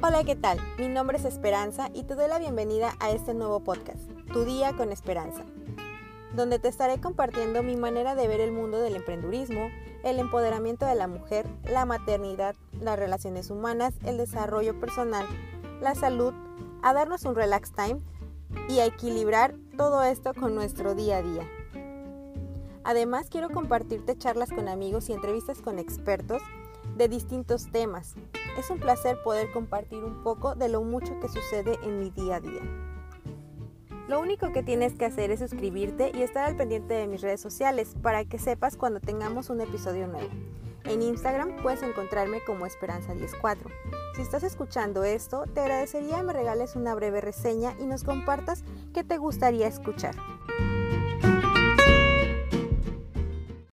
Hola, ¿qué tal? Mi nombre es Esperanza y te doy la bienvenida a este nuevo podcast, Tu Día con Esperanza, donde te estaré compartiendo mi manera de ver el mundo del emprendurismo, el empoderamiento de la mujer, la maternidad, las relaciones humanas, el desarrollo personal, la salud, a darnos un relax time y a equilibrar todo esto con nuestro día a día. Además, quiero compartirte charlas con amigos y entrevistas con expertos de distintos temas. Es un placer poder compartir un poco de lo mucho que sucede en mi día a día. Lo único que tienes que hacer es suscribirte y estar al pendiente de mis redes sociales para que sepas cuando tengamos un episodio nuevo. En Instagram puedes encontrarme como Esperanza104. Si estás escuchando esto, te agradecería me regales una breve reseña y nos compartas qué te gustaría escuchar.